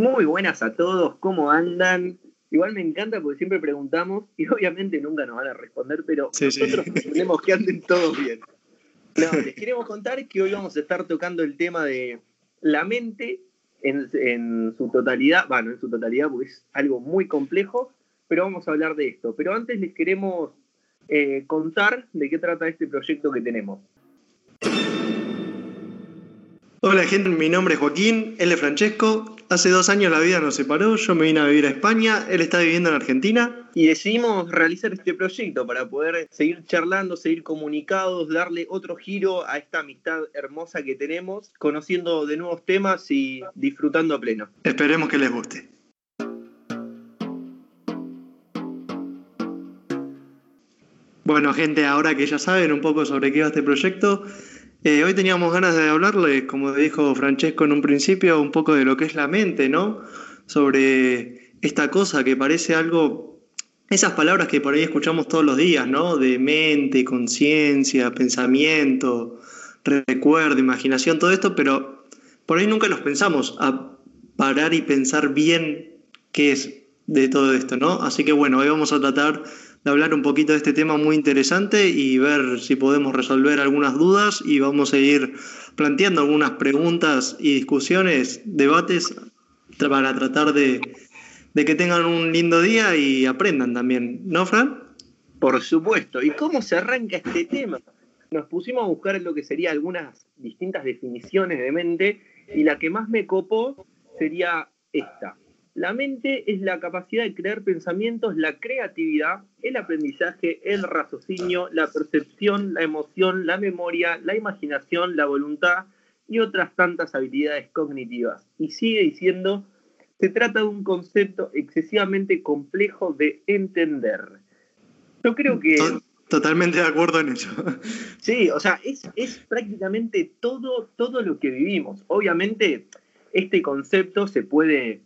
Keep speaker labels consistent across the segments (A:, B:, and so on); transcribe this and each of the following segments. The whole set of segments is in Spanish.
A: Muy buenas a todos, ¿cómo andan? Igual me encanta porque siempre preguntamos y obviamente nunca nos van a responder, pero nosotros queremos que anden todos bien. No, les queremos contar que hoy vamos a estar tocando el tema de la mente en, su totalidad, bueno, en su totalidad porque es algo muy complejo, pero vamos a hablar de esto. Pero antes les queremos eh, contar de qué trata este proyecto que tenemos.
B: Hola gente, mi nombre es Joaquín, es Francesco. Hace dos años la vida nos separó, yo me vine a vivir a España, él está viviendo en Argentina.
A: Y decidimos realizar este proyecto para poder seguir charlando, seguir comunicados, darle otro giro a esta amistad hermosa que tenemos, conociendo de nuevos temas y disfrutando a pleno.
B: Esperemos que les guste. Bueno gente, ahora que ya saben un poco sobre qué va este proyecto, eh, hoy teníamos ganas de hablarles, como dijo Francesco en un principio, un poco de lo que es la mente, ¿no? Sobre esta cosa que parece algo, esas palabras que por ahí escuchamos todos los días, ¿no? De mente, conciencia, pensamiento, recuerdo, imaginación, todo esto, pero por ahí nunca los pensamos a parar y pensar bien qué es de todo esto, ¿no? Así que bueno, hoy vamos a tratar de hablar un poquito de este tema muy interesante y ver si podemos resolver algunas dudas y vamos a ir planteando algunas preguntas y discusiones, debates para tratar de, que tengan un lindo día y aprendan también, ¿no, Fran?
A: Por supuesto. ¿Y cómo se arranca este tema? Nos pusimos a buscar lo que serían algunas distintas definiciones de mente y la que más me copó sería esta. La mente es la capacidad de crear pensamientos, la creatividad, el aprendizaje, el raciocinio, la percepción, la emoción, la memoria, la imaginación, la voluntad y otras tantas habilidades cognitivas. Y sigue diciendo, se trata de un concepto excesivamente complejo de entender. Yo creo que...
B: Totalmente de acuerdo en eso.
A: Sí, o sea, es, es prácticamente todo, todo lo que vivimos. Obviamente, este concepto se puede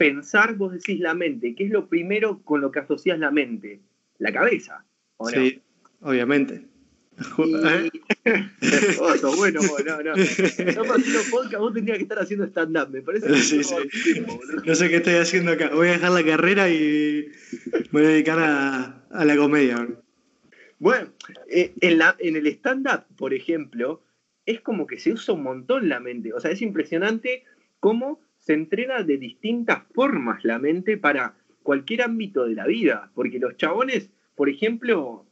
A: pensar, vos decís la mente, ¿qué es lo primero con lo que asocias la mente? La cabeza.
B: sí, obviamente.
A: ¿Eh? bueno, no, no. No podcast, vos tendrías que estar haciendo stand-up, me parece. Que sí, sí.
B: no sé qué estoy haciendo acá. Voy a dejar la carrera y voy a dedicar a, a la comedia.
A: Bueno, eh, en, la, en el stand-up, por ejemplo, es como que se usa un montón la mente. O sea, es impresionante cómo se entrena de distintas formas la mente para cualquier ámbito de la vida, porque los chabones, por ejemplo,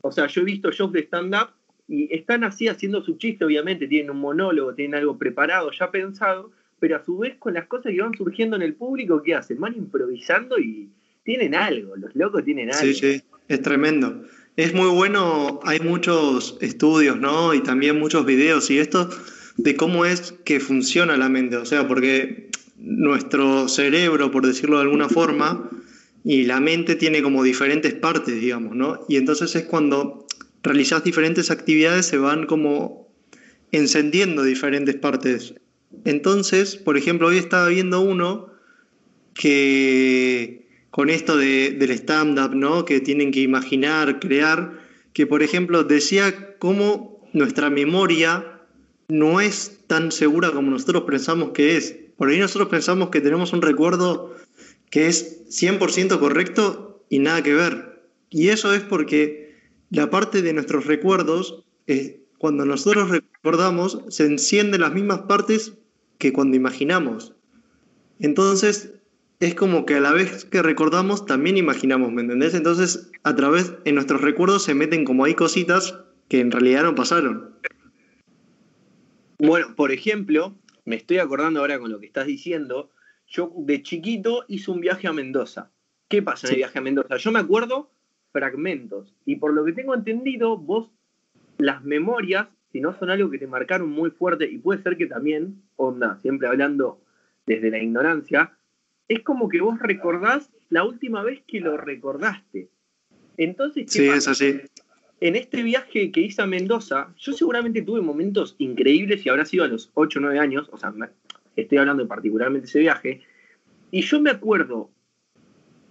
A: o sea, yo he visto shows de stand-up y están así haciendo su chiste, obviamente, tienen un monólogo, tienen algo preparado, ya pensado, pero a su vez con las cosas que van surgiendo en el público, ¿qué hacen? Van improvisando y tienen algo, los locos tienen algo.
B: Sí, sí, es tremendo. Es muy bueno, hay muchos estudios, ¿no? Y también muchos videos y esto de cómo es que funciona la mente. O sea, porque nuestro cerebro, por decirlo de alguna forma, y la mente tiene como diferentes partes, digamos, ¿no? Y entonces es cuando realizas diferentes actividades se van como encendiendo diferentes partes. Entonces, por ejemplo, hoy estaba viendo uno que con esto de, del stand-up, ¿no? Que tienen que imaginar, crear, que por ejemplo decía cómo nuestra memoria no es tan segura como nosotros pensamos que es. Por ahí nosotros pensamos que tenemos un recuerdo que es 100% correcto y nada que ver. Y eso es porque la parte de nuestros recuerdos, cuando nosotros recordamos, se encienden las mismas partes que cuando imaginamos. Entonces, es como que a la vez que recordamos, también imaginamos, ¿me entendés? Entonces, a través de nuestros recuerdos se meten como hay cositas que en realidad no pasaron.
A: Bueno, por ejemplo, me estoy acordando ahora con lo que estás diciendo, yo de chiquito hice un viaje a Mendoza. ¿Qué pasa en el viaje a Mendoza? Yo me acuerdo fragmentos y por lo que tengo entendido, vos las memorias, si no son algo que te marcaron muy fuerte y puede ser que también, onda, siempre hablando desde la ignorancia, es como que vos recordás la última vez que lo recordaste. Entonces,
B: ¿qué sí, es así
A: en este viaje que hice a Mendoza, yo seguramente tuve momentos increíbles y habrá sido a los 8 o 9 años, o sea, estoy hablando particularmente de ese viaje, y yo me acuerdo,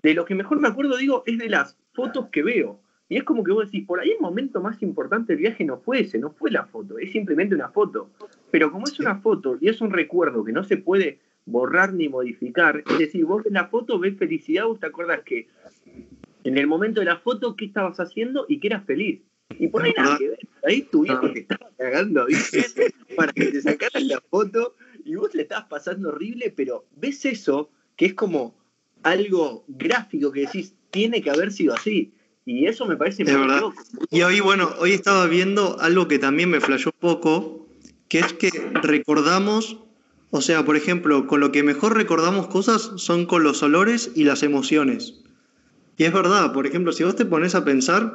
A: de lo que mejor me acuerdo, digo, es de las fotos que veo. Y es como que vos decís, por ahí el momento más importante del viaje no fue ese, no fue la foto, es simplemente una foto. Pero como es una foto y es un recuerdo que no se puede borrar ni modificar. Es decir, vos en la foto ves felicidad, vos te acuerdas que en el momento de la foto, ¿qué estabas haciendo y que eras feliz? Y por ahí nada que ver. Ahí tu viejo te estaba cagando. Para que te sacaran la foto y vos le estabas pasando horrible, pero ves eso, que es como algo gráfico que decís, tiene que haber sido así. Y eso me parece
B: muy verdad. Y hoy, bueno, hoy estaba viendo algo que también me flashó un poco, que es que recordamos, o sea, por ejemplo, con lo que mejor recordamos cosas son con los olores y las emociones. Y es verdad, por ejemplo, si vos te pones a pensar,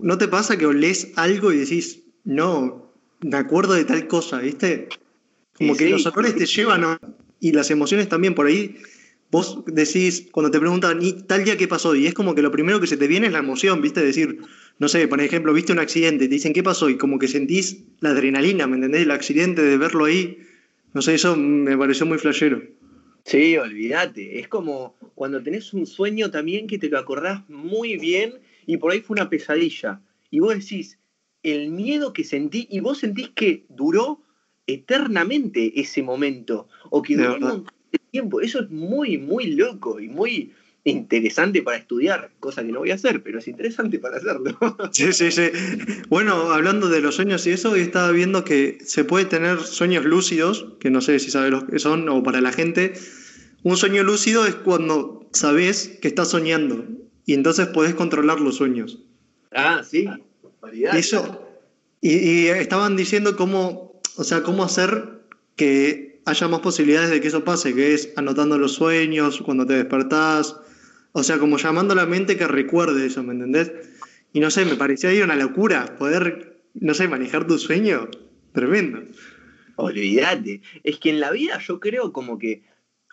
B: ¿no te pasa que olés algo y decís, no, me acuerdo de tal cosa, ¿viste? Como que los olores te llevan y las emociones también por ahí. Vos decís, cuando te preguntan, ¿y tal día qué pasó? Y es como que lo primero que se te viene es la emoción, ¿viste? Decir, no sé, por ejemplo, viste un accidente, te dicen, ¿qué pasó? Y como que sentís la adrenalina, ¿me entendés? El accidente de verlo ahí. No sé, eso me pareció muy flashero.
A: Sí, olvídate. Es como cuando tenés un sueño también que te lo acordás muy bien y por ahí fue una pesadilla. Y vos decís, el miedo que sentí, y vos sentís que duró eternamente ese momento, o que duró un tiempo. Eso es muy, muy loco y muy interesante para estudiar, cosa que no voy a hacer, pero es interesante para hacerlo.
B: Sí, sí, sí. Bueno, hablando de los sueños y eso, hoy estaba viendo que se puede tener sueños lúcidos, que no sé si sabes lo que son o para la gente. Un sueño lúcido es cuando sabes que estás soñando y entonces podés controlar los sueños.
A: Ah, sí.
B: Eso. Y, y, estaban diciendo cómo, o sea, cómo hacer que haya más posibilidades de que eso pase, que es anotando los sueños, cuando te despertás, o sea, como llamando a la mente que recuerde eso, ¿me entendés? Y no sé, me parecía ahí una locura poder, no sé, manejar tu sueño. Tremendo.
A: Olvídate. Es que en la vida yo creo como que,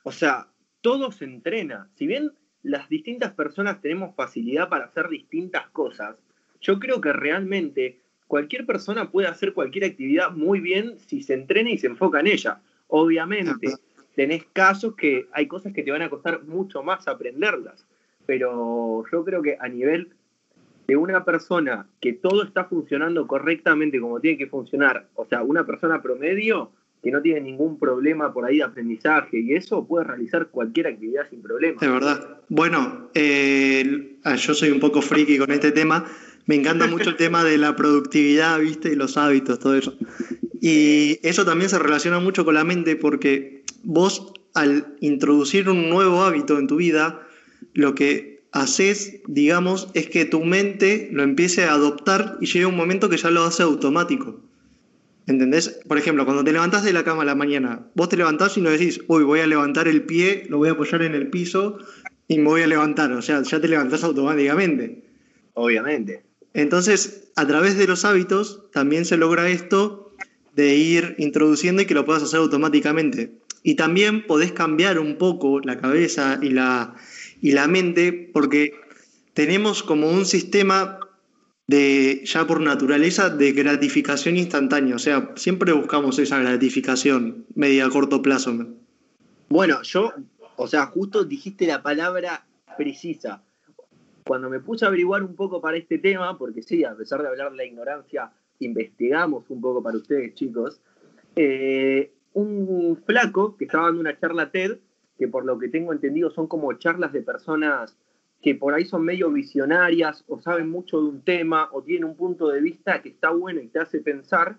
A: o sea, todo se entrena. Si bien las distintas personas tenemos facilidad para hacer distintas cosas, yo creo que realmente cualquier persona puede hacer cualquier actividad muy bien si se entrena y se enfoca en ella. Obviamente, tenés casos que hay cosas que te van a costar mucho más aprenderlas, pero yo creo que a nivel de una persona que todo está funcionando correctamente como tiene que funcionar, o sea, una persona promedio, que no tiene ningún problema por ahí de aprendizaje y eso puede realizar cualquier actividad sin problema.
B: De verdad. Bueno, eh, ah, yo soy un poco friki con este tema. Me encanta mucho el tema de la productividad, ¿viste? Y los hábitos, todo eso. Y eso también se relaciona mucho con la mente porque vos al introducir un nuevo hábito en tu vida, lo que haces, digamos, es que tu mente lo empiece a adoptar y llega un momento que ya lo hace automático. ¿Entendés? Por ejemplo, cuando te levantás de la cama a la mañana, vos te levantás y no decís, uy, voy a levantar el pie, lo voy a apoyar en el piso y me voy a levantar. O sea, ya te levantás automáticamente.
A: Obviamente.
B: Entonces, a través de los hábitos también se logra esto de ir introduciendo y que lo puedas hacer automáticamente. Y también podés cambiar un poco la cabeza y la, y la mente porque tenemos como un sistema de ya por naturaleza de gratificación instantánea. O sea, siempre buscamos esa gratificación media a corto plazo.
A: Bueno, yo, o sea, justo dijiste la palabra precisa. Cuando me puse a averiguar un poco para este tema, porque sí, a pesar de hablar de la ignorancia, investigamos un poco para ustedes, chicos, eh, un flaco que estaba dando una charla TED, que por lo que tengo entendido son como charlas de personas que por ahí son medio visionarias o saben mucho de un tema o tienen un punto de vista que está bueno y te hace pensar.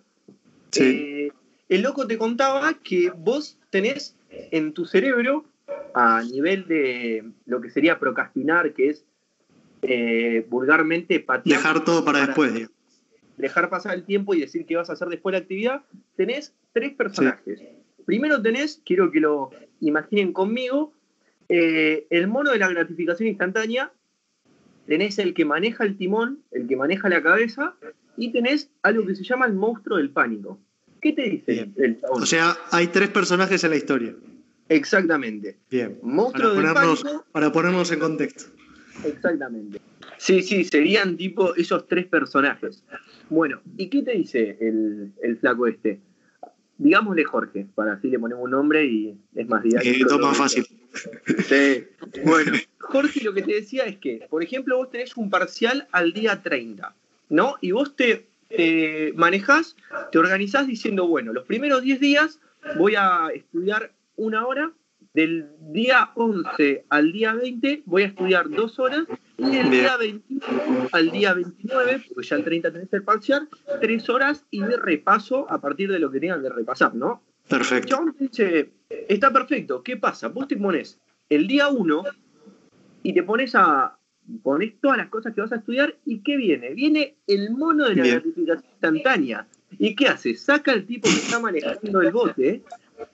A: Eh, el loco te contaba que vos tenés en tu cerebro, a nivel de lo que sería procrastinar, que es eh, vulgarmente
B: patear. Dejar todo para, después.
A: Dejar pasar el tiempo y decir qué vas a hacer después de la actividad. Tenés tres personajes. Primero tenés, quiero que lo imaginen conmigo, eh, el mono de la gratificación instantánea, tenés el que maneja el timón, el que maneja la cabeza, y tenés algo que se llama el monstruo del pánico. ¿Qué te dice
B: el O sea, hay tres personajes en la historia.
A: Exactamente.
B: Bien. Monstruo para, ponernos, pánico, para ponernos en contexto.
A: Exactamente. Sí, sí, serían tipo esos tres personajes. Bueno, ¿y qué te dice el, el flaco este? Digámosle Jorge, para así le ponemos un nombre y es más
B: didáctico. más fácil.
A: Sí. Bueno, Jorge lo que te decía es que, por ejemplo, vos tenés un parcial al día 30, ¿no? Y vos te, manejás, te organizás diciendo, bueno, los primeros 10 días voy a estudiar una hora del día 11 al día 20 voy a estudiar dos horas y del día 21 al día 29, porque ya el 30 tenés el parcial, tres horas y de repaso a partir de lo que tengan que repasar, ¿no?
B: Perfecto.
A: Chabón dice, está perfecto, ¿qué pasa? Vos te pones el día 1 y te pones a pones todas las cosas que vas a estudiar y ¿qué viene? Viene el mono de la
B: Bien.
A: gratificación instantánea. ¿Y qué hace? Saca al tipo que está manejando el bote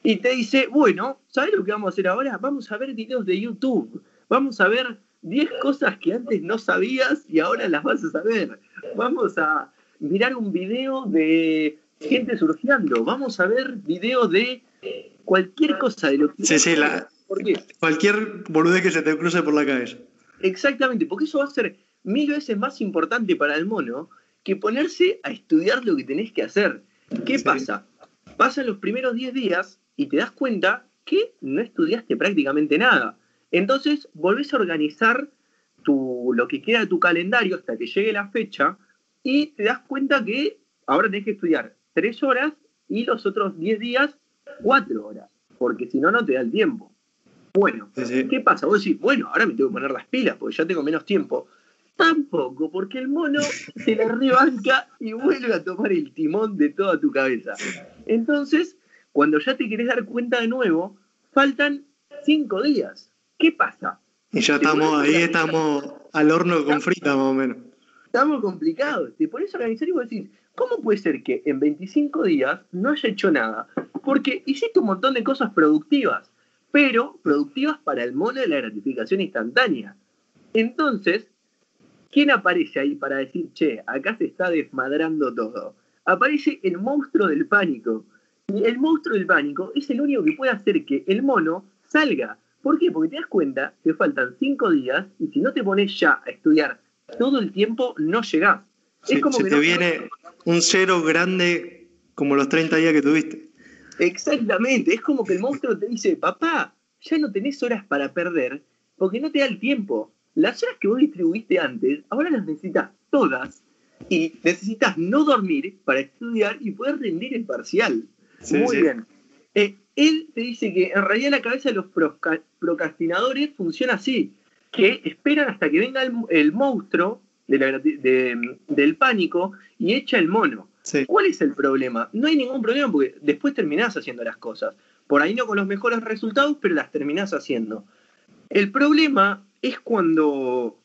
A: y te dice, bueno, ¿sabes lo que vamos a hacer ahora? Vamos a ver videos de YouTube. Vamos a ver 10 cosas que antes no sabías y ahora las vas a saber. Vamos a mirar un video de gente surfeando. Vamos a ver videos de cualquier cosa de lo que...
B: Sí, sí, la-
A: ¿Por qué?
B: Cualquier boludez que se te cruce por la cabeza.
A: Exactamente, porque eso va a ser mil veces más importante para el mono que ponerse a estudiar lo que tenés que hacer. ¿Qué
B: Sí.
A: pasa? Pasan los primeros 10 días y te das cuenta que no estudiaste prácticamente nada. Entonces volvés a organizar tu, lo que queda de tu calendario hasta que llegue la fecha y te das cuenta que ahora tenés que estudiar 3 horas y los otros 10 días 4 horas, porque si no, no te da el tiempo. Bueno,
B: Sí, sí.
A: ¿Qué pasa? Vos decís, bueno, ahora me tengo que poner las pilas porque ya tengo menos tiempo. Tampoco, porque el mono se la rebanca y vuelve a tomar el timón de toda tu cabeza. Entonces, cuando ya te querés dar cuenta de nuevo, faltan cinco días. ¿Qué pasa?
B: Y ya estamos ahí, estamos al horno con frita más o menos.
A: Estamos complicados. Te pones a organizar y vos decís, ¿cómo puede ser que en 25 días no haya hecho nada? Porque hiciste un montón de cosas productivas, pero productivas para el mono de la gratificación instantánea. Entonces, ¿quién aparece ahí para decir, che, acá se está desmadrando todo? Aparece el monstruo del pánico. Y el monstruo del pánico es el único que puede hacer que el mono salga. ¿Por qué? Porque te das cuenta que faltan cinco días y si no te pones ya a estudiar todo el tiempo, no llegás.
B: Sí,
A: es como
B: se
A: que
B: te
A: no-
B: viene un cero grande como los 30 días que tuviste.
A: Exactamente, es como que el monstruo te dice, papá, ya no tenés horas para perder porque no te da el tiempo. Las horas que vos distribuiste antes, ahora las necesitas todas y necesitas no dormir para estudiar y poder rendir el parcial.
B: Sí,
A: Muy
B: sí.
A: bien. Eh, él te dice que en realidad la cabeza de los procrastinadores funciona así, que esperan hasta que venga el, el monstruo de la grati- de- del pánico y echa el mono.
B: Sí.
A: ¿Cuál es el problema? No hay ningún problema porque después terminás haciendo las cosas. Por ahí no con los mejores resultados, pero las terminás haciendo. El problema es cuando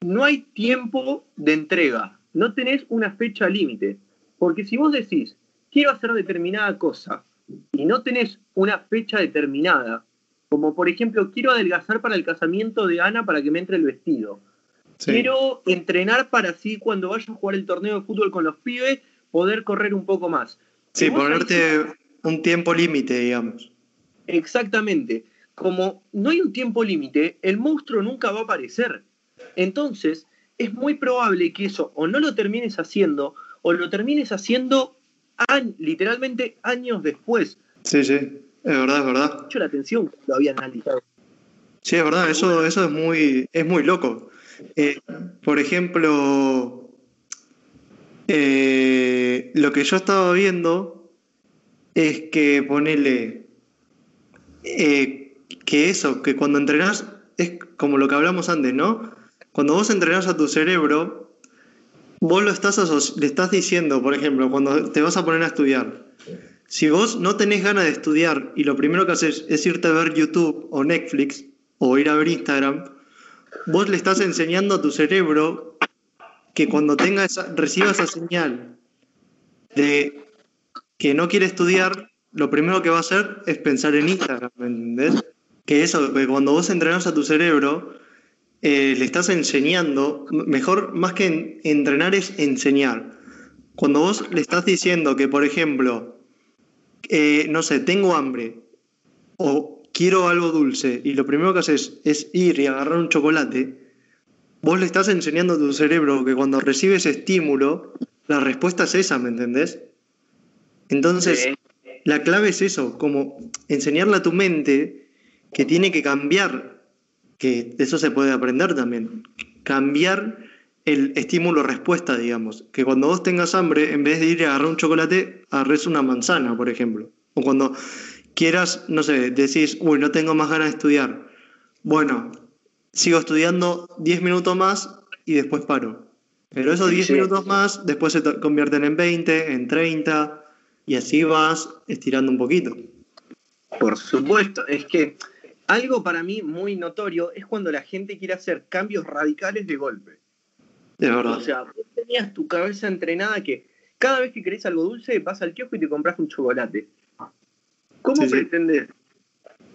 A: no hay tiempo de entrega, no tenés una fecha límite. Porque si vos decís, quiero hacer determinada cosa, y no tenés una fecha determinada, como por ejemplo, quiero adelgazar para el casamiento de Ana para que me entre el vestido,
B: sí.
A: Quiero entrenar para así cuando vaya a jugar el torneo de fútbol con los pibes, poder correr un poco más.
B: Sí,
A: ahí-
B: ponerte un tiempo límite, digamos.
A: Exactamente. Como no hay un tiempo límite, el monstruo nunca va a aparecer. Entonces, es muy probable que eso o no lo termines haciendo o lo termines haciendo an- literalmente años después.
B: Sí, sí, es verdad, es verdad.
A: Llama la atención que lo había analizado.
B: Sí, es verdad, eso, eso es muy, es muy loco. Eh, por ejemplo, eh, lo que yo estaba viendo es que ponele eh, que eso, que cuando entrenás, es como lo que hablamos antes, ¿no? Cuando vos entrenás a tu cerebro, vos lo estás le estás diciendo, por ejemplo, cuando te vas a poner a estudiar, si vos no tenés ganas de estudiar y lo primero que haces es irte a ver YouTube o Netflix o ir a ver Instagram, vos le estás enseñando a tu cerebro que cuando tenga esa, reciba esa señal de que no quiere estudiar, lo primero que va a hacer es pensar en Instagram, ¿me entendés? Que eso, que cuando vos entrenás a tu cerebro, eh, le estás enseñando, mejor, más que en- entrenar es enseñar. Cuando vos le estás diciendo que, por ejemplo, eh, no sé, tengo hambre o quiero algo dulce y lo primero que haces es ir y agarrar un chocolate, vos le estás enseñando a tu cerebro que cuando recibe ese estímulo, la respuesta es esa, ¿me entendés? Entonces,
A: Sí.
B: la clave es eso, como enseñarle a tu mente que tiene que cambiar, que eso se puede aprender también, cambiar el estímulo-respuesta, digamos, que cuando vos tengas hambre, en vez de ir a agarrar un chocolate, agarres una manzana, por ejemplo. O cuando quieras, no sé, decís, uy, no tengo más ganas de estudiar. Bueno, sigo estudiando 10 minutos más y después paro. Pero esos 10 minutos más después se convierten en 20, en 30 y así vas estirando un poquito.
A: Por supuesto, es que algo para mí muy notorio es cuando la gente quiere hacer cambios radicales de golpe.
B: De verdad.
A: O sea, vos tenías tu cabeza entrenada que cada vez que querés algo dulce vas al kiosco y te compras un chocolate. ¿Cómo
B: Sí,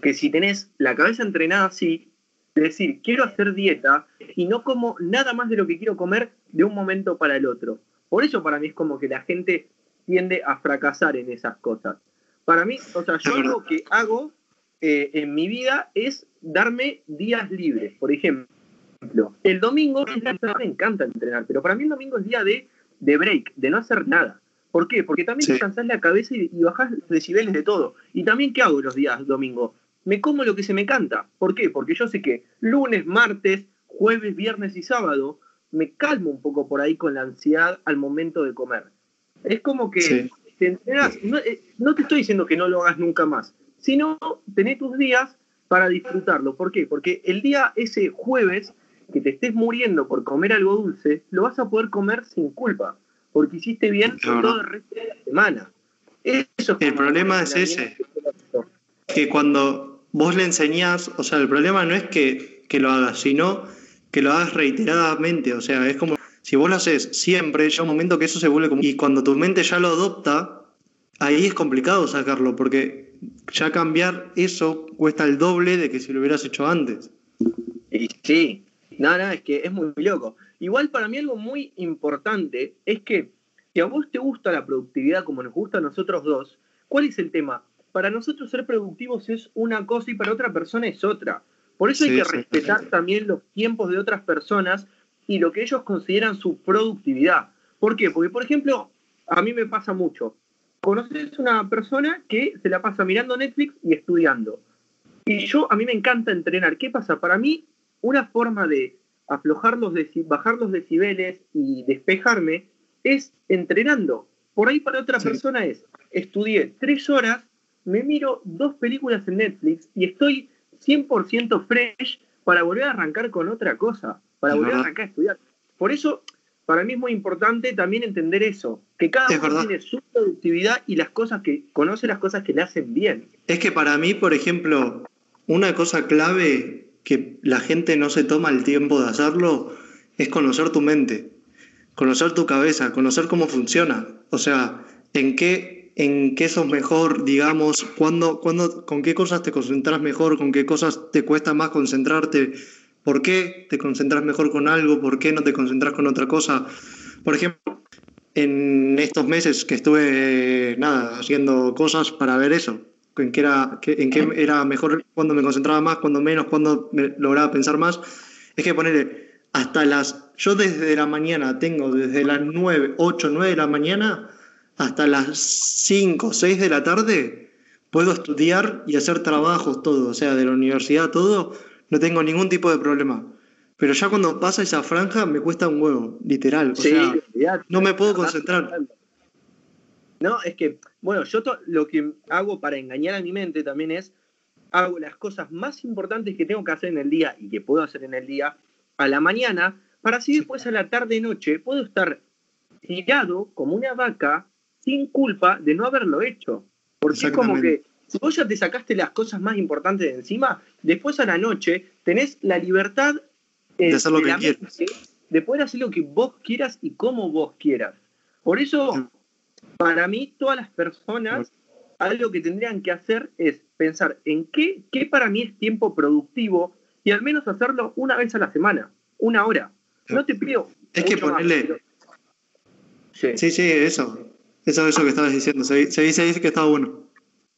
A: que si tenés la cabeza entrenada así, de decir, quiero hacer dieta y no como nada más de lo que quiero comer de un momento para el otro? Por eso para mí es como que la gente tiende a fracasar en esas cosas. Para mí, o sea, yo lo que hago eh, en mi vida es darme días libres. Por ejemplo, el domingo me encanta entrenar, pero para mí el domingo es día de, de break, de no hacer nada. ¿Por qué? Porque también
B: Sí.
A: te cansás la cabeza y, y bajás los decibeles de todo. Y también, ¿qué hago los días domingo? Me como lo que se me canta. ¿Por qué? Porque yo sé que lunes, martes, jueves, viernes y sábado me calmo un poco por ahí con la ansiedad al momento de comer. Es como que
B: Sí.
A: te entrenas, no, eh, no te estoy diciendo que no lo hagas nunca más, sino tener tus días para disfrutarlo. ¿Por qué? Porque el día ese jueves que te estés muriendo por comer algo dulce, lo vas a poder comer sin culpa, porque hiciste bien
B: Claro.
A: todo el resto de la semana. Eso es
B: El problema es ese. que cuando vos le enseñás, o sea, el problema no es que, que lo hagas, sino que lo hagas reiteradamente. O sea, es como si vos lo haces siempre, llega un momento que eso se vuelve como. Y cuando tu mente ya lo adopta, ahí es complicado sacarlo, porque ya cambiar eso cuesta el doble de que si lo hubieras hecho antes.
A: Y sí, no, no, es que es muy loco. Igual para mí algo muy importante es que si a vos te gusta la productividad como nos gusta a nosotros dos, ¿cuál es el tema? Para nosotros ser productivos es una cosa y para otra persona es otra. Por eso hay que respetar también los tiempos de otras personas y lo que ellos consideran su productividad. ¿Por qué? Porque, por ejemplo, a mí me pasa mucho. Conoces una persona que se la pasa mirando Netflix y estudiando. Y yo, a mí me encanta entrenar. ¿Qué pasa? Para mí, una forma de aflojar los bajar los decibeles y despejarme es entrenando. Por ahí para otra
B: Sí.
A: persona es, estudié tres horas, me miro dos películas en Netflix y estoy 100% fresh para volver a arrancar con otra cosa, para volver a arrancar a estudiar. Por eso, para mí es muy importante también entender eso, que cada
B: Es
A: uno
B: verdad.
A: tiene su productividad y las cosas que conoce las cosas que le hacen bien.
B: Es que para mí, por ejemplo, una cosa clave que la gente no se toma el tiempo de hacerlo es conocer tu mente, conocer tu cabeza, conocer cómo funciona. O sea, en qué, en qué sos mejor, digamos, cuándo, cuándo, con qué cosas te concentras mejor, con qué cosas te cuesta más concentrarte, por qué te concentras mejor con algo, por qué no te concentras con otra cosa. Por ejemplo, en estos meses que estuve, nada, haciendo cosas para ver eso, en qué era, en qué era mejor, cuando me concentraba más, cuando menos, cuando me lograba pensar más, es que ponerle hasta las, yo desde la mañana tengo desde las 9, 8, 9 de la mañana hasta las 5, 6 de la tarde, puedo estudiar y hacer trabajos, todo, o sea, de la universidad, todo, no tengo ningún tipo de problema. Pero ya cuando pasa esa franja me cuesta un huevo, literal. O
A: Sí,
B: sea, no me puedo concentrar.
A: No, es que, bueno, yo lo que hago para engañar a mi mente también es, hago las cosas más importantes que tengo que hacer en el día y que puedo hacer en el día a la mañana, para así después a la tarde-noche puedo estar tirado como una vaca sin culpa de no haberlo hecho. Porque es como que si vos ya te sacaste las cosas más importantes de encima, después a la noche tenés la libertad eh,
B: De hacer lo que quieras.
A: de poder hacer lo que vos quieras y como vos quieras. Por eso, para mí, todas las personas, algo que tendrían que hacer es pensar en qué, qué para mí es tiempo productivo y al menos hacerlo una vez a la semana, una hora. No te pido.
B: Es que
A: más,
B: ponerle-
A: pero- Sí.
B: Sí, sí, eso. Eso eso que estabas diciendo. Se, se dice, dice que estaba bueno.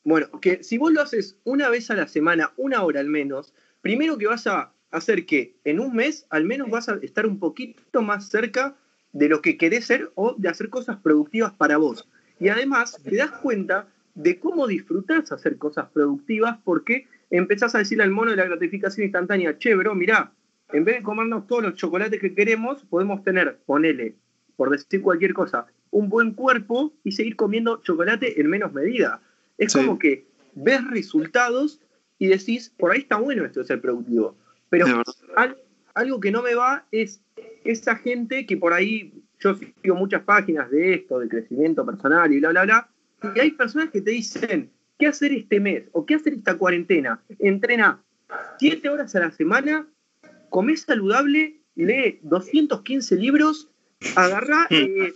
A: Bueno, que si vos lo haces una vez a la semana, una hora al menos, primero que vas a hacer que en un mes al menos vas a estar un poquito más cerca de lo que querés ser o de hacer cosas productivas para vos. Y además te das cuenta de cómo disfrutás hacer cosas productivas porque empezás a decirle al mono de la gratificación instantánea, che, bro, mirá, en vez de comernos todos los chocolates que queremos, podemos tener, ponele, por decir cualquier cosa, un buen cuerpo y seguir comiendo chocolate en menos medida. Es
B: Sí.
A: como que ves resultados y decís, por ahí está bueno esto de ser productivo. Pero algo que no me va es esa gente que por ahí, yo sigo muchas páginas de esto, de crecimiento personal y bla, bla, bla, y hay personas que te dicen, ¿qué hacer este mes? ¿O qué hacer esta cuarentena? Entrena siete horas a la semana, comés saludable, lee 215 libros, agarrá, mm. eh,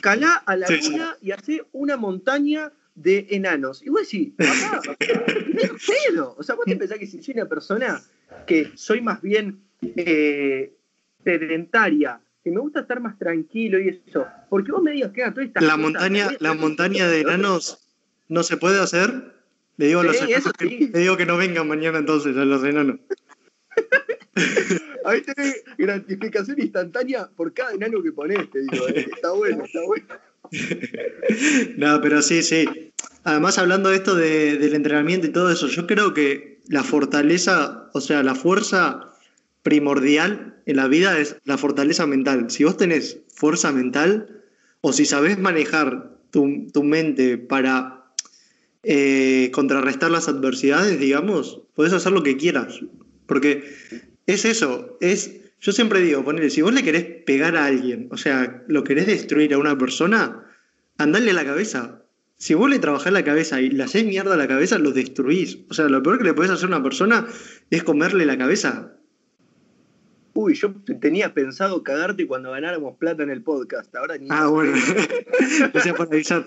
A: calá a la luna y hace una montaña de enanos. Y vos decís, papá, no O sea, vos te pensás que si soy una persona que soy más bien eh, sedentaria, que me gusta estar más tranquilo y eso, porque vos me digas que toda esta
B: La montaña, la montaña de enanos no se puede hacer. Le digo, a los que, le digo que no vengan mañana entonces a los enanos.
A: Ahí tenés gratificación instantánea por cada enano que pones, te digo. Eh. Está bueno, está bueno.
B: no, pero sí, sí. Además, hablando de esto del entrenamiento y todo eso, yo creo que la fortaleza, o sea, la fuerza primordial en la vida es la fortaleza mental. Si vos tenés fuerza mental, o si sabés manejar tu, mente para eh, contrarrestar las adversidades, digamos, podés hacer lo que quieras. Porque es eso, es yo siempre digo, ponele, si vos le querés pegar a alguien, o sea, lo querés destruir a una persona, andale a la cabeza. Si vos le trabajás la cabeza y le haces mierda a la cabeza, lo destruís. O sea, lo peor que le podés hacer a una persona es comerle la cabeza.
A: Uy, yo tenía pensado cagarte cuando ganáramos plata en el podcast. Ahora ni.
B: Ah, bueno. Gracias por avisar.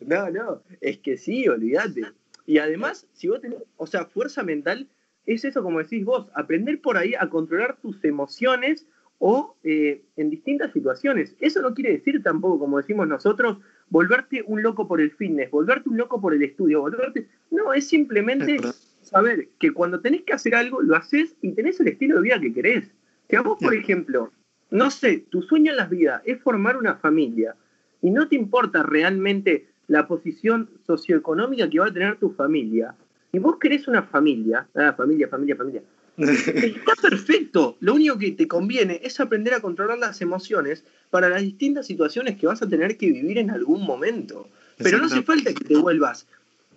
A: no, no. Es que sí, olvídate. Y además, si vos tenés, o sea, fuerza mental, es eso como decís vos, aprender por ahí a controlar tus emociones o eh, en distintas situaciones. Eso no quiere decir tampoco, como decimos nosotros, volverte un loco por el fitness, volverte un loco por el estudio, volverte... No, es simplemente saber que cuando tenés que hacer algo, lo haces y tenés el estilo de vida que querés. Que a vos, por ejemplo, no sé, tu sueño en la vida es formar una familia y no te importa realmente la posición socioeconómica que va a tener tu familia, si vos querés una familia, ah, familia, familia, familia, está perfecto. Lo único que te conviene es aprender a controlar las emociones para las distintas situaciones que vas a tener que vivir en algún momento. Pero no hace falta que te vuelvas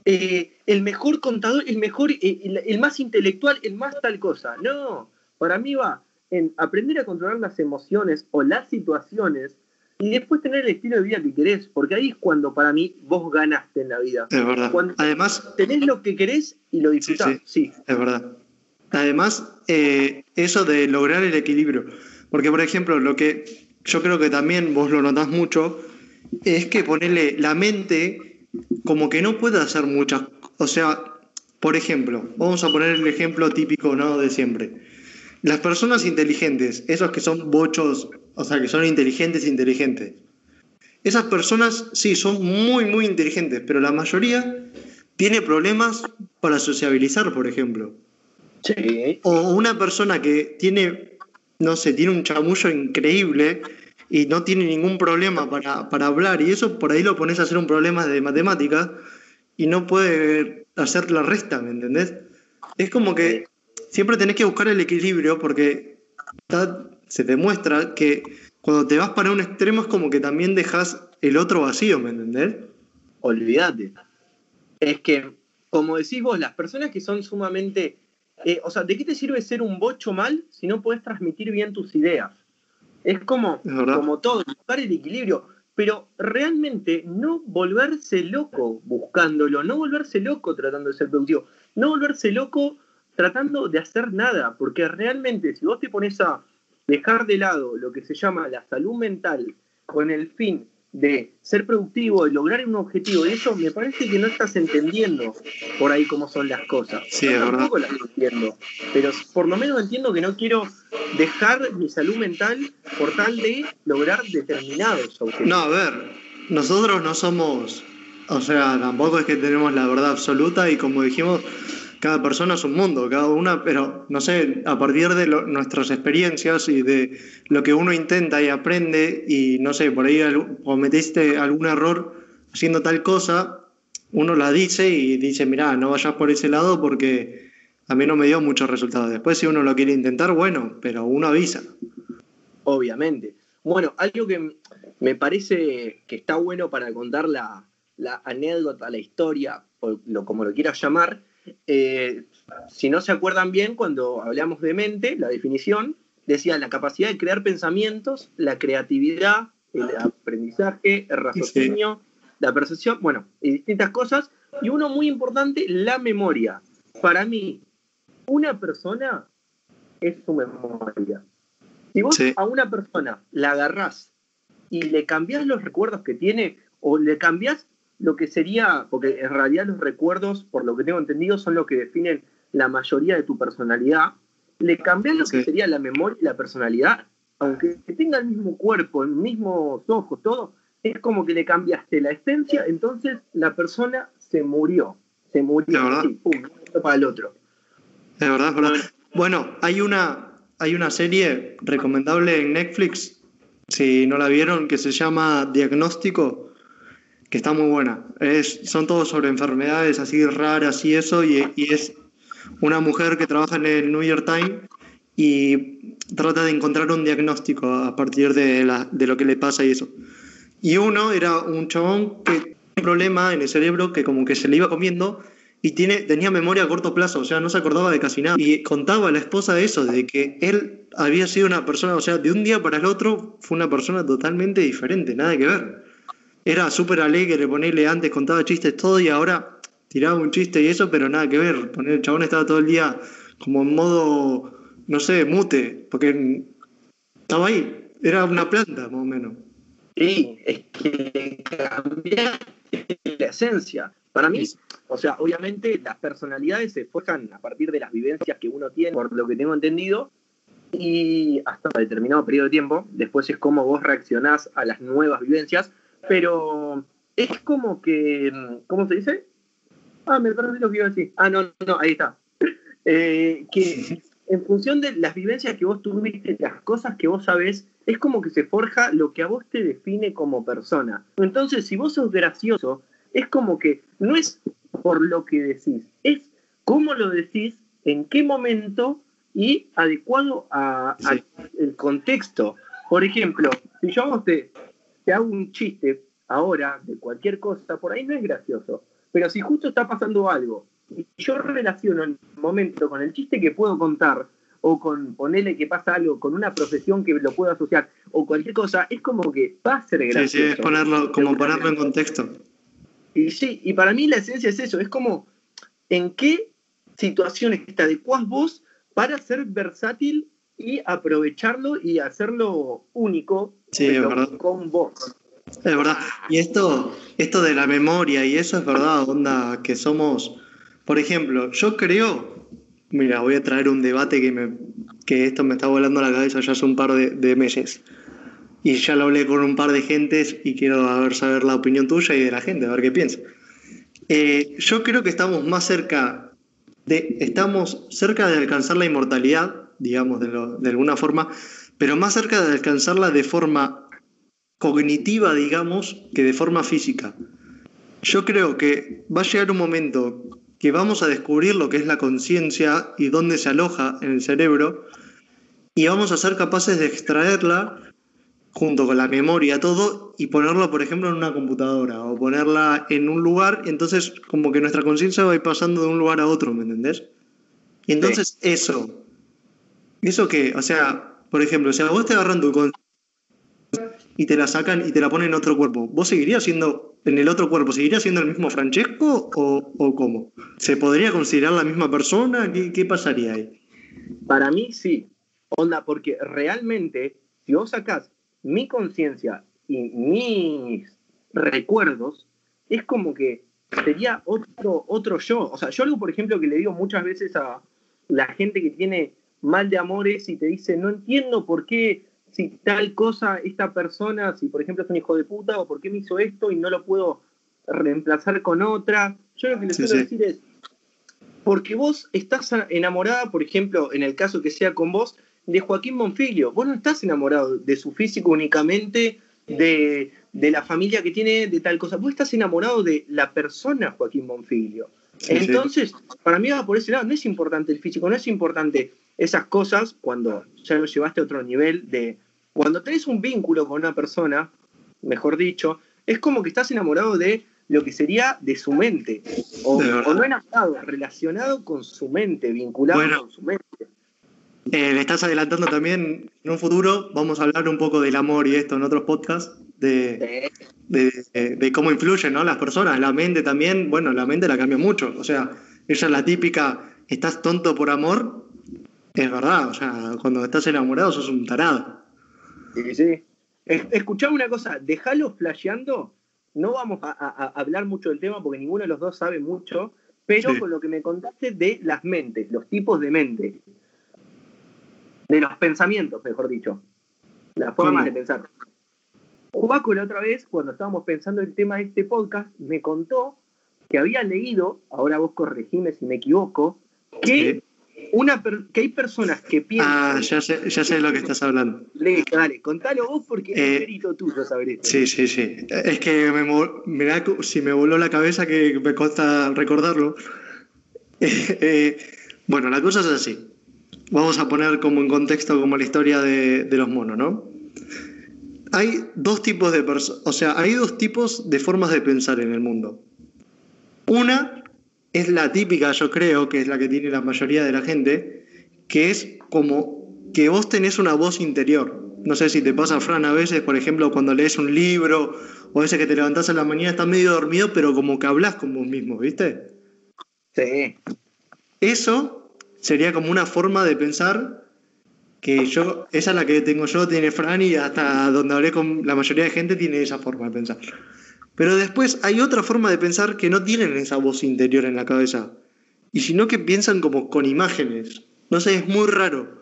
A: eh, el mejor contador, el mejor, eh, el, más intelectual, el más tal cosa. No, para mí va en aprender a controlar las emociones o las situaciones y después tener el estilo de vida que querés, porque ahí es cuando para mí vos ganaste en la vida.
B: Es verdad.
A: Cuando
B: Además,
A: tenés lo que querés y lo disfrutás. Sí,
B: es verdad. Además, eh, eso de lograr el equilibrio. Porque, por ejemplo, lo que yo creo que también vos lo notás mucho, es que ponerle la mente como que no puede hacer muchas. O sea, por ejemplo, vamos a poner el ejemplo típico ¿no? de siempre. Las personas inteligentes, esos que son bochos o sea, que son inteligentes, inteligentes. Esas personas sí son muy, muy inteligentes, pero la mayoría tiene problemas para sociabilizar, por ejemplo.
A: Sí.
B: O una persona que tiene, no sé, tiene un chamullo increíble y no tiene ningún problema para, para hablar, y eso por ahí lo pones a hacer un problema de matemática y no puede hacer la resta, ¿me entendés? Es como que siempre tenés que buscar el equilibrio porque se demuestra que cuando te vas para un extremo es como que también dejas el otro vacío, ¿me entendés?
A: Olvídate. Es que, como decís vos, las personas que son sumamente... Eh, o sea, ¿de qué te sirve ser un bocho mal si no puedes transmitir bien tus ideas? Es como, como todo, buscar el equilibrio, pero realmente no volverse loco buscándolo, no volverse loco tratando de ser productivo, no volverse loco tratando de hacer nada, porque realmente si vos te pones a dejar de lado lo que se llama la salud mental con el fin de ser productivo, y lograr un objetivo, y eso me parece que no estás entendiendo por ahí cómo son las cosas.
B: Sí, Yo tampoco
A: las entiendo, pero por lo menos entiendo que no quiero dejar mi salud mental por tal de lograr determinados objetivos.
B: No, a ver, nosotros no somos, o sea, tampoco es que tenemos la verdad absoluta y como dijimos, cada persona es un mundo, cada una, pero no sé, a partir de nuestras experiencias y de lo que uno intenta y aprende, y no sé, por ahí cometiste algún error haciendo tal cosa, uno la dice y dice, mira, no vayas por ese lado porque a mí no me dio muchos resultados. Después, si uno lo quiere intentar, bueno, pero uno avisa.
A: Obviamente. Bueno, algo que me parece que está bueno para contar la, la anécdota, la historia o lo, como lo quieras llamar, eh, si no se acuerdan bien, cuando hablamos de mente, la definición decía la capacidad de crear pensamientos, la creatividad, el aprendizaje, el raciocinio, la percepción, bueno, y distintas cosas. Y uno muy importante, la memoria. Para mí, una persona es su memoria. Si vos a una persona la agarrás y le cambiás los recuerdos que tiene, o le cambiás lo que sería, porque en realidad los recuerdos, por lo que tengo entendido, son lo que definen la mayoría de tu personalidad, le cambias lo que sería la memoria y la personalidad, aunque tenga el mismo cuerpo, el mismo ojos, todo, es como que le cambiaste la esencia, entonces la persona se murió. Se murió. pum, para el otro.
B: De verdad, verdad. Bueno, hay una, hay una serie recomendable en Netflix, si no la vieron, que se llama Diagnóstico, que está muy buena. Es, son todos sobre enfermedades así raras y eso, y, es una mujer que trabaja en el New York Times y trata de encontrar un diagnóstico a partir de, la, de lo que le pasa y eso. Y uno era un chabón que tenía un problema en el cerebro que como que se le iba comiendo y tiene, tenía memoria a corto plazo, o sea, no se acordaba de casi nada. Y contaba a la esposa eso, de que él había sido una persona, o sea, de un día para el otro fue una persona totalmente diferente, nada que ver. Era súper alegre, ponerle antes, contaba chistes, todo, y ahora tiraba un chiste y eso, pero nada que ver. Poner, el chabón estaba todo el día como en modo, no sé, mute, porque estaba ahí, era una planta más o menos.
A: Sí, es que cambia la esencia. Para mí, o sea, obviamente las personalidades se forjan a partir de las vivencias que uno tiene, por lo que tengo entendido, y hasta determinado periodo de tiempo. Después es cómo vos reaccionás a las nuevas vivencias, pero es como que, ¿cómo se dice? Ah, me perdí lo que iba a decir. Ah, no, no, ahí está. Eh, que en función de las vivencias que vos tuviste, las cosas que vos sabés, es como que se forja lo que a vos te define como persona. Entonces, si vos sos gracioso, es como que no es por lo que decís, es cómo lo decís, en qué momento y adecuado al contexto. Por ejemplo, si yo a vos te, te hago un chiste ahora de cualquier cosa, por ahí no es gracioso. Pero si justo está pasando algo y yo relaciono el momento con el chiste que puedo contar, o con ponerle que pasa algo con una profesión que lo puedo asociar, o cualquier cosa, es como que va a ser gracioso.
B: Sí, sí, es ponerlo, como ponerlo en contexto.
A: Y sí, y para mí la esencia es eso, es como en qué situaciones te adecuás vos para ser versátil y aprovecharlo y hacerlo único con vos.
B: Es verdad. Y esto, esto de la memoria y eso es verdad, onda, que somos, por ejemplo, yo creo, mira, voy a traer un debate que, me, que esto me está volando a la cabeza ya hace un par de, meses. Y ya lo hablé con un par de gentes y quiero ver, saber la opinión tuya y de la gente, a ver qué piensa. Eh, yo creo que estamos más cerca de, estamos cerca de alcanzar la inmortalidad, digamos, de, de alguna forma, pero más cerca de alcanzarla de forma cognitiva, digamos, que de forma física. Yo creo que va a llegar un momento que vamos a descubrir lo que es la conciencia y dónde se aloja en el cerebro y vamos a ser capaces de extraerla junto con la memoria, todo, y ponerla, por ejemplo, en una computadora o ponerla en un lugar, entonces como que nuestra conciencia va a ir pasando de un lugar a otro, ¿me entendés? Y entonces eso, eso que, o sea, por ejemplo, si a vos te agarran tu y te la sacan y te la ponen en otro cuerpo, ¿vos seguirías siendo en el otro cuerpo, seguirías siendo el mismo Francesco o, o cómo? ¿Se podría considerar la misma persona? ¿Qué, ¿Qué, pasaría ahí?
A: Para mí sí, onda, porque realmente si vos sacás mi conciencia y mis recuerdos, es como que sería otro, otro yo. O sea, yo algo, por ejemplo, que le digo muchas veces a la gente que tiene mal de amores y te dice, no entiendo por qué si tal cosa, esta persona, si por ejemplo es un hijo de puta, o por qué me hizo esto y no lo puedo reemplazar con otra. Yo lo que les quiero decir es, porque vos estás enamorada, por ejemplo, en el caso que sea con vos, de Joaquín Monfilio. Vos no estás enamorado de su físico únicamente, de, de la familia que tiene, de tal cosa. Vos estás enamorado de la persona Joaquín Monfilio. Entonces, para mí va por ese lado, no es importante el físico, no es importante esas cosas cuando ya lo llevaste a otro nivel de... Cuando tenés un vínculo con una persona, mejor dicho, es como que estás enamorado de lo que sería de su mente. O, no enamorado, relacionado con su mente, vinculado con su mente.
B: Eh, le estás adelantando también, en un futuro vamos a hablar un poco del amor y esto en otros podcasts, de, de, cómo influyen ¿no? las personas, la mente también, bueno, la mente la cambia mucho, o sea, ella es la típica, estás tonto por amor, es verdad, o sea, cuando estás enamorado sos un tarado.
A: Sí, sí. Escuchame una cosa, déjalo flasheando, no vamos a, hablar mucho del tema porque ninguno de los dos sabe mucho, pero con lo que me contaste de las mentes, los tipos de mente, de los pensamientos, mejor dicho, las formas de pensar. Juaco la otra vez, cuando estábamos pensando el tema de este podcast, me contó que había leído, ahora vos corregime si me equivoco, que, una que hay personas que piensan...
B: Ah, ya sé, ya sé de lo que estás hablando.
A: dale, contalo vos porque es eh, mérito tuyo saber esto.
B: Sí, sí, sí. Es que me, da, si me voló la cabeza que me consta recordarlo. Eh, bueno, la cosa es así. Vamos a poner como en contexto como la historia de, de los monos, ¿no? Hay dos tipos de personas, o sea, hay dos tipos de formas de pensar en el mundo. Una es la típica, yo creo, que es la que tiene la mayoría de la gente, que es como que vos tenés una voz interior. No sé si te pasa, Fran, a veces, por ejemplo, cuando lees un libro o a veces que te levantás en la mañana, estás medio dormido, pero como que hablas con vos mismo, ¿viste?
A: Sí.
B: Eso sería como una forma de pensar que yo, esa es la que tengo yo, tiene Fran y hasta donde hablé con la mayoría de gente tiene esa forma de pensar. Pero después hay otra forma de pensar que no tienen esa voz interior en la cabeza, y sino que piensan como con imágenes. No sé, es muy raro.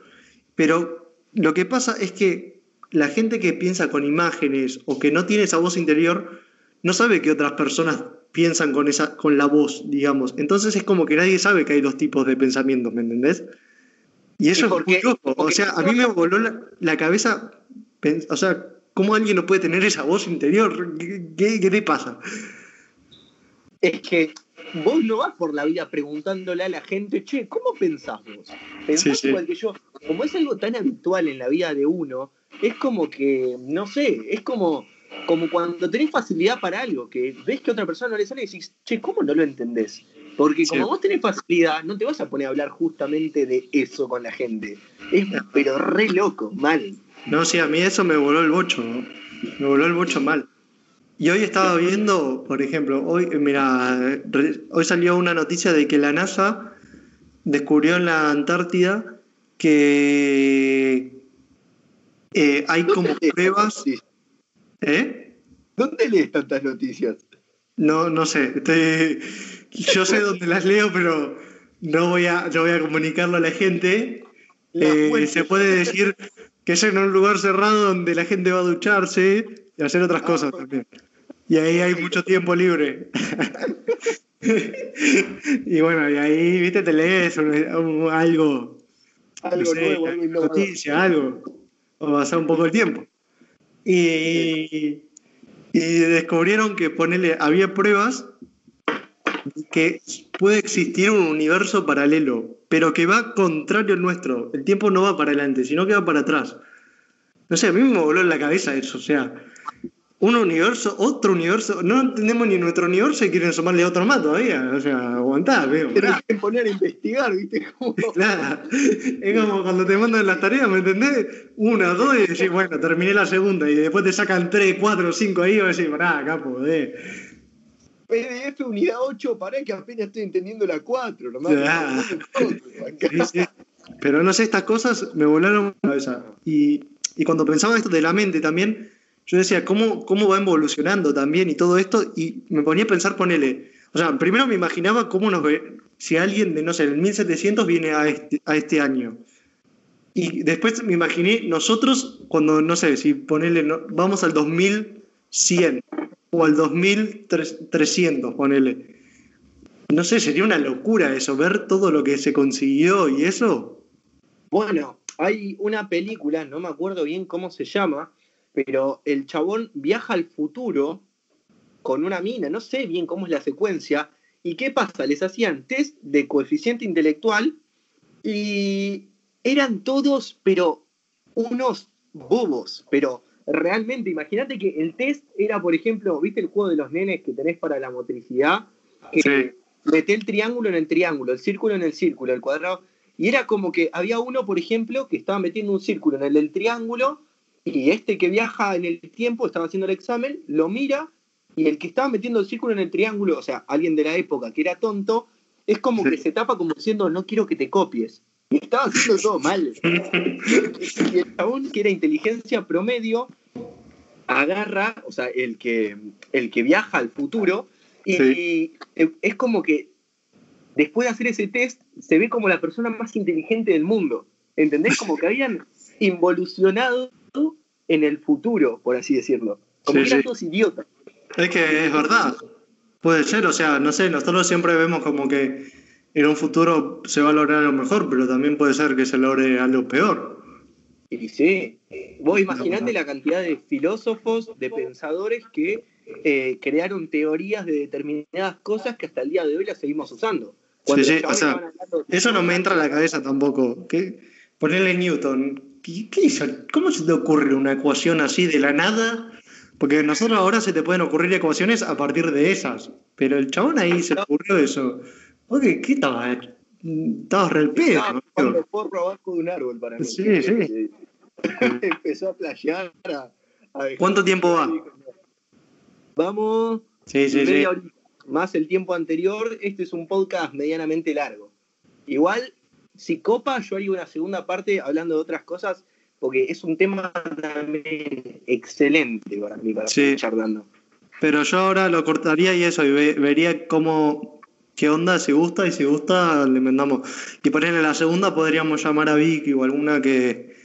B: Pero lo que pasa es que la gente que piensa con imágenes o que no tiene esa voz interior, no sabe que otras personas piensan con, esa, con la voz, digamos. Entonces es como que nadie sabe que hay dos tipos de pensamientos, ¿me entendés? Y eso es muy loco. O sea, a mí me voló la, cabeza. O sea, ¿cómo alguien no puede tener esa voz interior? ¿Qué, qué, te pasa?
A: Es que vos no vas por la vida preguntándole a la gente, che, ¿cómo pensás vos? Pensás igual que yo. Como es algo tan habitual en la vida de uno, es como que, no sé, es como, como cuando tenés facilidad para algo, que ves que a otra persona no le sale y decís, che, ¿cómo no lo entendés? Porque como vos tenés facilidad, no te vas a poner a hablar justamente de eso con la gente. Es pero re loco, mal.
B: No, sí, a mí eso me voló el bocho. Me voló el bocho mal. Y hoy estaba viendo, por ejemplo, hoy, mira, hoy salió una noticia de que la NASA descubrió en la Antártida que eh, hay como pruebas.
A: ¿Eh? ¿Dónde lees tantas noticias?
B: No, no sé. Yo sé dónde las leo, pero no voy a, voy a comunicarlo a la gente. Eh, se puede decir que es en un lugar cerrado donde la gente va a ducharse y hacer otras ah, cosas también. Y ahí hay mucho tiempo libre. y bueno, y ahí, viste, te lees algo.
A: Algo nuevo, algo
B: Noticia, algo. O pasar un poco el tiempo. Y, y descubrieron que ponerle, había pruebas que puede existir un universo paralelo, pero que va contrario al nuestro. El tiempo no va para adelante, sino que va para atrás. No sé, a mí me voló en la cabeza eso. O sea, un universo, otro universo. No entendemos ni nuestro universo y quieren sumarle otro más todavía. O sea, aguantá, veo.
A: Pero hay que poner a investigar, ¿viste?
B: Claro. Es como cuando te mandan las tareas, ¿me entendés? Una, dos y decís, bueno, terminé la segunda. Y después te sacan tres, cuatro, cinco ahí y decís, pará, capo, eh
A: PDF unidad 8, para que apenas estoy entendiendo la 4,
B: Pero no sé, estas cosas me volaron la cabeza. Y, y, cuando pensaba esto de la mente también, yo decía, ¿cómo, ¿cómo va evolucionando también y todo esto? Y me ponía a pensar, ponele. O sea, primero me imaginaba cómo nos ve, si alguien de, no sé, en 1700 viene a este, a este año. Y después me imaginé nosotros cuando, no sé, si ponele, vamos al 2100 o al 2300, ponele. No sé, sería una locura eso, ver todo lo que se consiguió y eso.
A: Bueno, hay una película, no me acuerdo bien cómo se llama, pero el chabón viaja al futuro con una mina, no sé bien cómo es la secuencia, y qué pasa, les hacían test de coeficiente intelectual y eran todos, pero unos bobos, pero realmente, imagínate que el test era, por ejemplo, ¿viste el juego de los nenes que tenés para la motricidad? Que
B: Sí.
A: mete el triángulo en el triángulo, el círculo en el círculo, el cuadrado. Y era como que había uno, por ejemplo, que estaba metiendo un círculo en el del triángulo y este que viaja en el tiempo estaba haciendo el examen, lo mira y el que estaba metiendo el círculo en el triángulo, o sea, alguien de la época que era tonto, es como
B: Sí.
A: que se tapa como diciendo, no quiero que te copies. Y estaba haciendo todo mal. y el chabón, que era inteligencia promedio, agarra, o sea, el que, el que viaja al futuro, y
B: Sí.
A: es como que después de hacer ese test, se ve como la persona más inteligente del mundo. ¿Entendés? Como que habían involucionado en el futuro, por así decirlo. Como
B: Sí,
A: que eran
B: sí.
A: todos idiotas.
B: Es que es verdad. Puede ser, o sea, no sé, nosotros siempre vemos como que en un futuro se va a lograr algo mejor, pero también puede ser que se logre algo peor.
A: Y sí, vos imaginate la cantidad de filósofos, de pensadores que eh, crearon teorías de determinadas cosas que hasta el día de hoy las seguimos usando.
B: Sí, sí, o sea,
A: hablando
B: Eso no me entra a la cabeza tampoco. ¿Qué? Ponerle Newton. ¿Qué, qué hizo? ¿Cómo se te ocurre una ecuación así de la nada? Porque a nosotros ahora se te pueden ocurrir ecuaciones a partir de esas. Pero el chabón ahí se le ocurrió eso. ¿Vos ¿Qué, qué estabas? Re al pedo.
A: Estaba
B: ¿no?
A: jugando porro abajo de un árbol para mí.
B: Sí, sí.
A: Empezó a playar. A, a
B: ¿Cuánto tiempo va?
A: Vamos
B: Sí, sí, sí.
A: media horita, más el tiempo anterior. Este es un podcast medianamente largo. Igual, si copa, yo haría una segunda parte hablando de otras cosas, porque es un tema también excelente para mí, para
B: Sí.
A: charlando.
B: Pero yo ahora lo cortaría y eso, y ve- vería cómo, qué onda, si gusta, y si gusta, le mandamos. Y ponerle la segunda, podríamos llamar a Vicky o alguna que,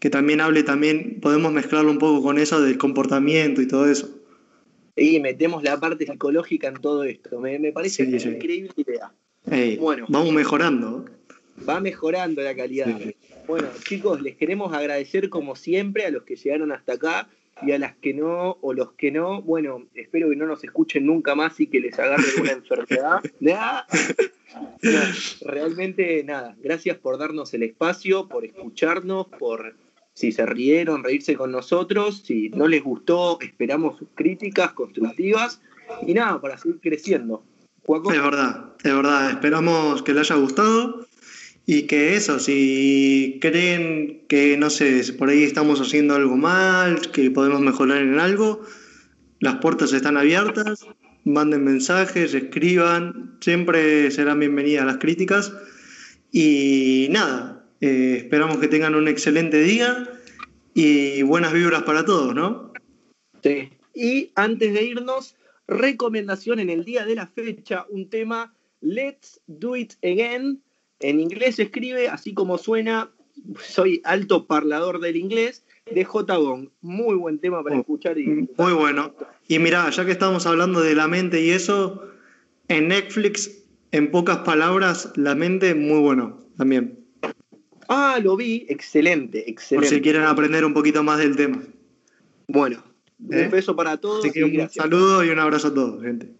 B: que también hable, también podemos mezclarlo un poco con eso del comportamiento y todo eso.
A: Y metemos la parte psicológica en todo esto. Me, me parece
B: Sí,
A: una increíble idea.
B: Ey,
A: Bueno.
B: Vamos mejorando.
A: Va mejorando la calidad.
B: Sí,
A: Bueno, chicos, les queremos agradecer como siempre a los que llegaron hasta acá y a las que no o los que no. Bueno, espero que no nos escuchen nunca más y que les agarre una enfermedad. Nah. No, realmente nada. Gracias por darnos el espacio, por escucharnos, por si se rieron, reírse con nosotros. Si no les gustó, esperamos sus críticas constructivas. Y nada, para seguir creciendo.
B: Es verdad, es verdad. Esperamos que les haya gustado y que eso, si creen que, no sé, por ahí estamos haciendo algo mal, que podemos mejorar en algo, las puertas están abiertas, manden mensajes, escriban, siempre serán bienvenidas las críticas. Y nada, eh, esperamos que tengan un excelente día y buenas vibras para todos, ¿no?
A: Sí. Y antes de irnos, recomendación en el día de la fecha, un tema Let's Do It Again. En inglés se escribe así como suena, soy alto parlador del inglés, de J. Bong. Muy buen tema para
B: Oh,
A: escuchar. Y,
B: Muy bueno. Y mirá, ya que estamos hablando de la mente y eso, en Netflix, en pocas palabras, la mente, muy bueno también.
A: Ah, lo vi, excelente,
B: Por
A: excelente.
B: si quieren aprender un poquito más del tema.
A: Bueno,
B: ¿Eh?
A: un beso para todos.
B: Así que
A: y
B: un
A: gracias.
B: saludo y un abrazo a todos, gente.